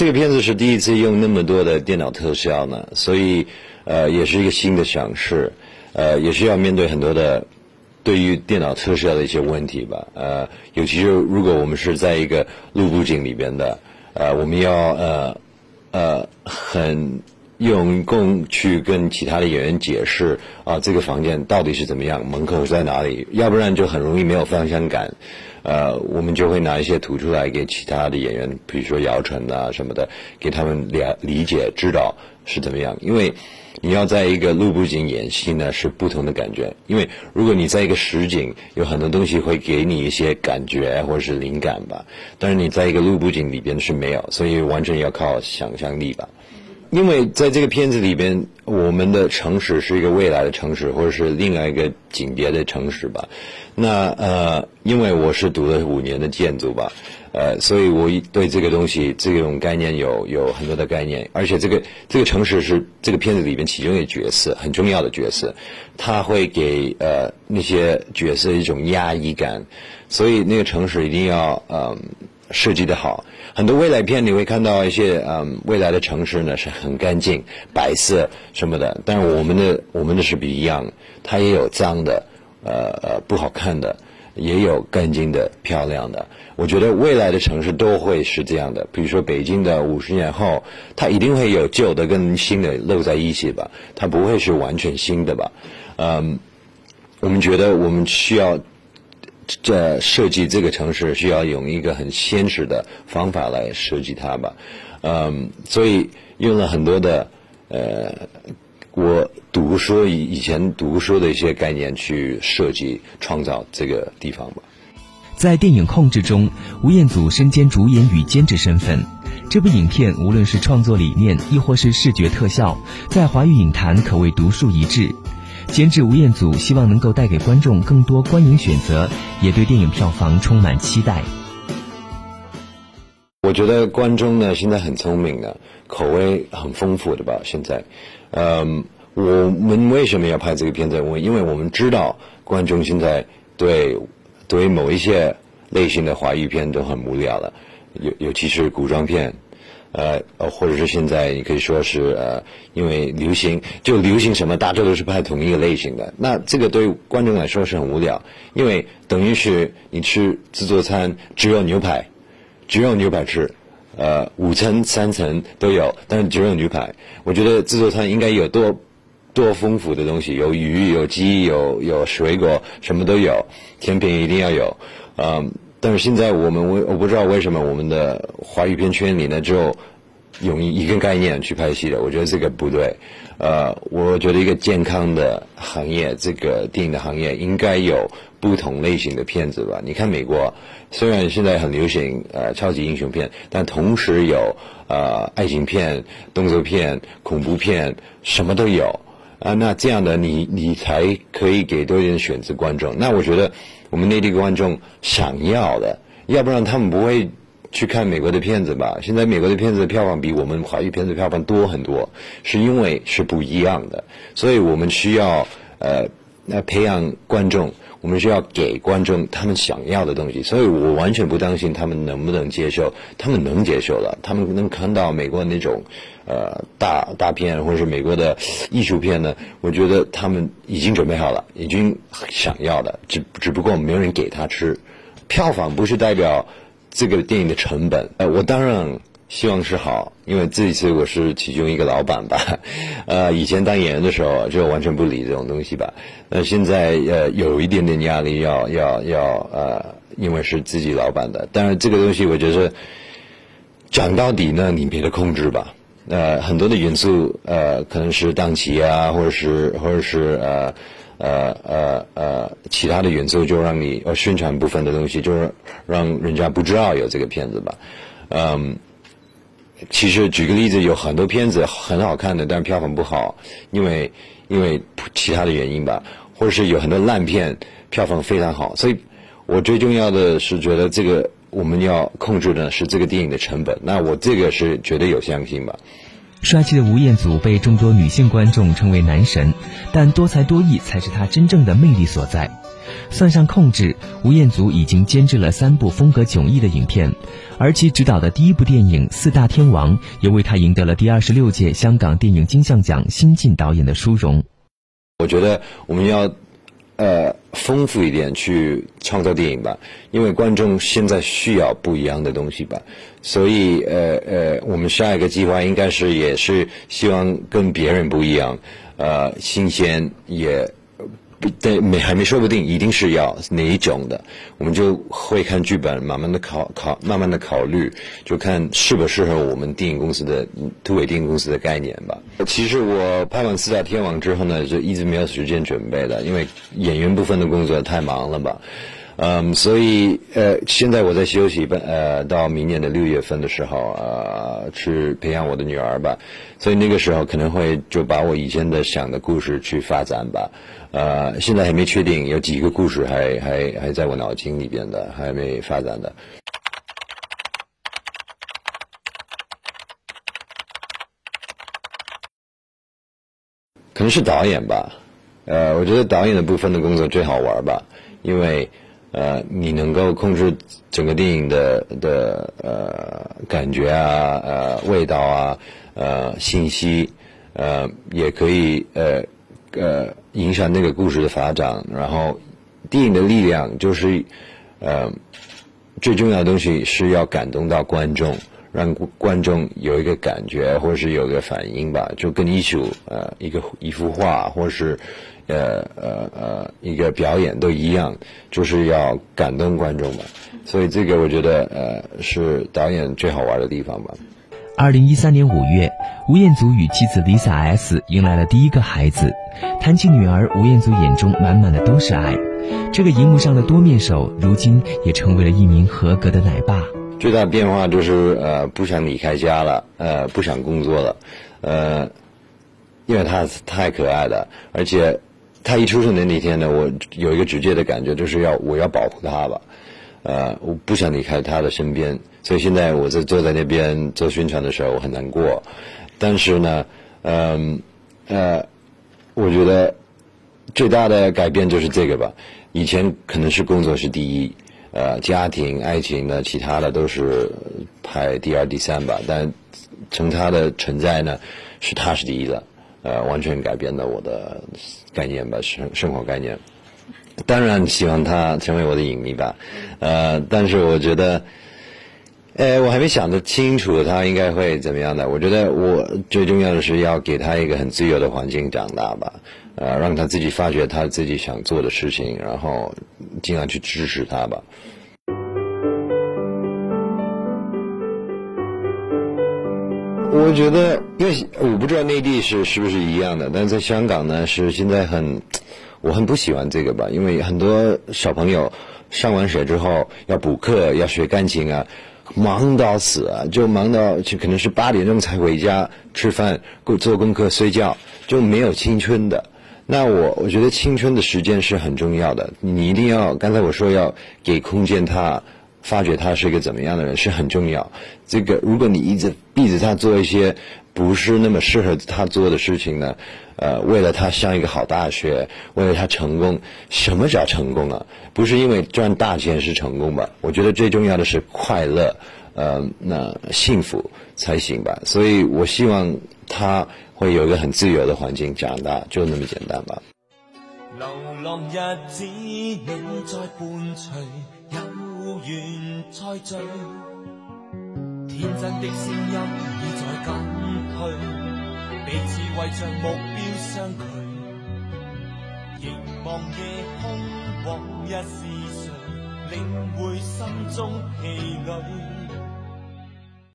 这个片子是第一次用那么多的电脑特效呢，所以呃也是一个新的尝试，呃也是要面对很多的对于电脑特效的一些问题吧，呃尤其是如果我们是在一个路布景里边的，呃我们要呃呃很。用功去跟其他的演员解释啊，这个房间到底是怎么样，门口是在哪里？要不然就很容易没有方向感。呃，我们就会拿一些图出来给其他的演员，比如说姚晨啊什么的，给他们了理解知道是怎么样。因为你要在一个路布景演戏呢，是不同的感觉。因为如果你在一个实景，有很多东西会给你一些感觉或者是灵感吧，但是你在一个路布景里边是没有，所以完全要靠想象力吧。因为在这个片子里边，我们的城市是一个未来的城市，或者是另外一个景别的城市吧。那呃，因为我是读了五年的建筑吧，呃，所以我对这个东西这种概念有有很多的概念。而且这个这个城市是这个片子里边其中一个角色，很重要的角色，它会给呃那些角色一种压抑感，所以那个城市一定要嗯。设计的好，很多未来片你会看到一些嗯未来的城市呢是很干净白色什么的，但是我们的我们的是不一样，它也有脏的，呃呃不好看的，也有干净的漂亮的。我觉得未来的城市都会是这样的，比如说北京的五十年后，它一定会有旧的跟新的露在一起吧，它不会是完全新的吧？嗯，我们觉得我们需要。这设计这个城市需要用一个很现实的方法来设计它吧，嗯，所以用了很多的呃，我读书以以前读书的一些概念去设计创造这个地方吧。在电影控制中，吴彦祖身兼主演与监制身份。这部影片无论是创作理念，亦或是视觉特效，在华语影坛可谓独树一帜。监制吴彦祖希望能够带给观众更多观影选择，也对电影票房充满期待。我觉得观众呢现在很聪明的，口味很丰富的吧。现在，嗯，我们为什么要拍这个片子？我因为我们知道观众现在对对某一些类型的华语片都很无聊了，尤尤其是古装片。呃，或者是现在你可以说是呃，因为流行就流行什么，大家都是拍同一个类型的。那这个对观众来说是很无聊，因为等于是你吃自助餐只有牛排，只有牛排吃，呃，五层三层都有，但是只有牛排。我觉得自助餐应该有多多丰富的东西，有鱼有鸡有有水果，什么都有，甜品一定要有，嗯。但是现在我们我我不知道为什么我们的华语片圈里呢，就用一个概念去拍戏的，我觉得这个不对。呃，我觉得一个健康的行业，这个电影的行业应该有不同类型的片子吧？你看美国，虽然现在很流行呃超级英雄片，但同时有呃爱情片、动作片、恐怖片，什么都有啊。那这样的你你才可以给多一点选择观众。那我觉得。我们内地观众想要的，要不然他们不会去看美国的片子吧？现在美国的片子的票房比我们华语片子票房多很多，是因为是不一样的。所以我们需要呃，那培养观众，我们需要给观众他们想要的东西。所以我完全不担心他们能不能接受，他们能接受了，他们能看到美国那种。呃，大大片或者是美国的艺术片呢，我觉得他们已经准备好了，已经想要的，只只不过没有人给他吃。票房不是代表这个电影的成本。呃，我当然希望是好，因为这一次我是其中一个老板吧。呃，以前当演员的时候就完全不理这种东西吧。那现在呃有一点点压力，要要要呃，因为是自己老板的。当然这个东西我觉得讲到底呢，你别的控制吧。呃，很多的元素，呃，可能是档期啊，或者是或者是呃呃呃呃其他的元素，就让你呃宣传部分的东西，就是让人家不知道有这个片子吧。嗯，其实举个例子，有很多片子很好看的，但票房不好，因为因为其他的原因吧，或者是有很多烂片，票房非常好。所以我最重要的是觉得这个。我们要控制的是这个电影的成本，那我这个是绝对有相信吧。帅气的吴彦祖被众多女性观众称为男神，但多才多艺才是他真正的魅力所在。算上控制，吴彦祖已经监制了三部风格迥异的影片，而其执导的第一部电影《四大天王》也为他赢得了第二十六届香港电影金像奖新晋导演的殊荣。我觉得我们要。呃，丰富一点去创造电影吧，因为观众现在需要不一样的东西吧，所以呃呃，我们下一个计划应该是也是希望跟别人不一样，呃，新鲜也。对，没还没说不定，一定是要哪一种的，我们就会看剧本，慢慢的考考，慢慢的考虑，就看适不适合我们电影公司的突围电影公司的概念吧。其实我拍完《四大天王》之后呢，就一直没有时间准备的，因为演员部分的工作太忙了吧。嗯，所以呃，现在我在休息，呃，到明年的六月份的时候，呃，去培养我的女儿吧。所以那个时候可能会就把我以前的想的故事去发展吧。呃，现在还没确定，有几个故事还还还在我脑筋里边的，还没发展的。可能是导演吧，呃，我觉得导演的部分的工作最好玩吧，因为。呃，你能够控制整个电影的的呃感觉啊，呃味道啊，呃信息，呃也可以呃呃影响那个故事的发展。然后，电影的力量就是呃最重要的东西是要感动到观众，让观众有一个感觉或是有个反应吧，就跟艺术呃一个一幅画或是。呃呃呃，一个表演都一样，就是要感动观众嘛，所以这个我觉得呃是导演最好玩的地方吧。二零一三年五月，吴彦祖与妻子 Lisa S 迎来了第一个孩子，谈起女儿，吴彦祖眼中满满的都是爱。这个荧幕上的多面手，如今也成为了一名合格的奶爸。最大的变化就是呃不想离开家了，呃不想工作了，呃，因为他太可爱了，而且。他一出生的那天呢，我有一个直接的感觉，就是要我要保护他吧，呃，我不想离开他的身边，所以现在我在坐在那边做宣传的时候，我很难过。但是呢，嗯呃，我觉得最大的改变就是这个吧。以前可能是工作是第一，呃，家庭、爱情呢，其他的都是排第二、第三吧。但从他的存在呢，是他是第一的。呃，完全改变了我的概念吧，生生活概念。当然希望他成为我的影迷吧，呃，但是我觉得，呃，我还没想得清楚他应该会怎么样的。我觉得我最重要的是要给他一个很自由的环境长大吧，呃，让他自己发掘他自己想做的事情，然后尽量去支持他吧。我觉得，因为我不知道内地是是不是一样的，但在香港呢，是现在很，我很不喜欢这个吧，因为很多小朋友上完学之后要补课，要学钢琴啊，忙到死啊，就忙到就可能是八点钟才回家吃饭、做功课、睡觉，就没有青春的。那我我觉得青春的时间是很重要的，你一定要刚才我说要给空间他。发觉他是一个怎么样的人是很重要。这个，如果你一直逼着他做一些不是那么适合他做的事情呢，呃，为了他上一个好大学，为了他成功，什么叫成功啊？不是因为赚大钱是成功吧？我觉得最重要的是快乐，呃，那幸福才行吧。所以我希望他会有一个很自由的环境长大，就那么简单吧。流浪日子，你在伴随。有缘再聚，天真的声音已在减退，彼此为着目标相距。凝望夜空，往日是谁领会心中疲累？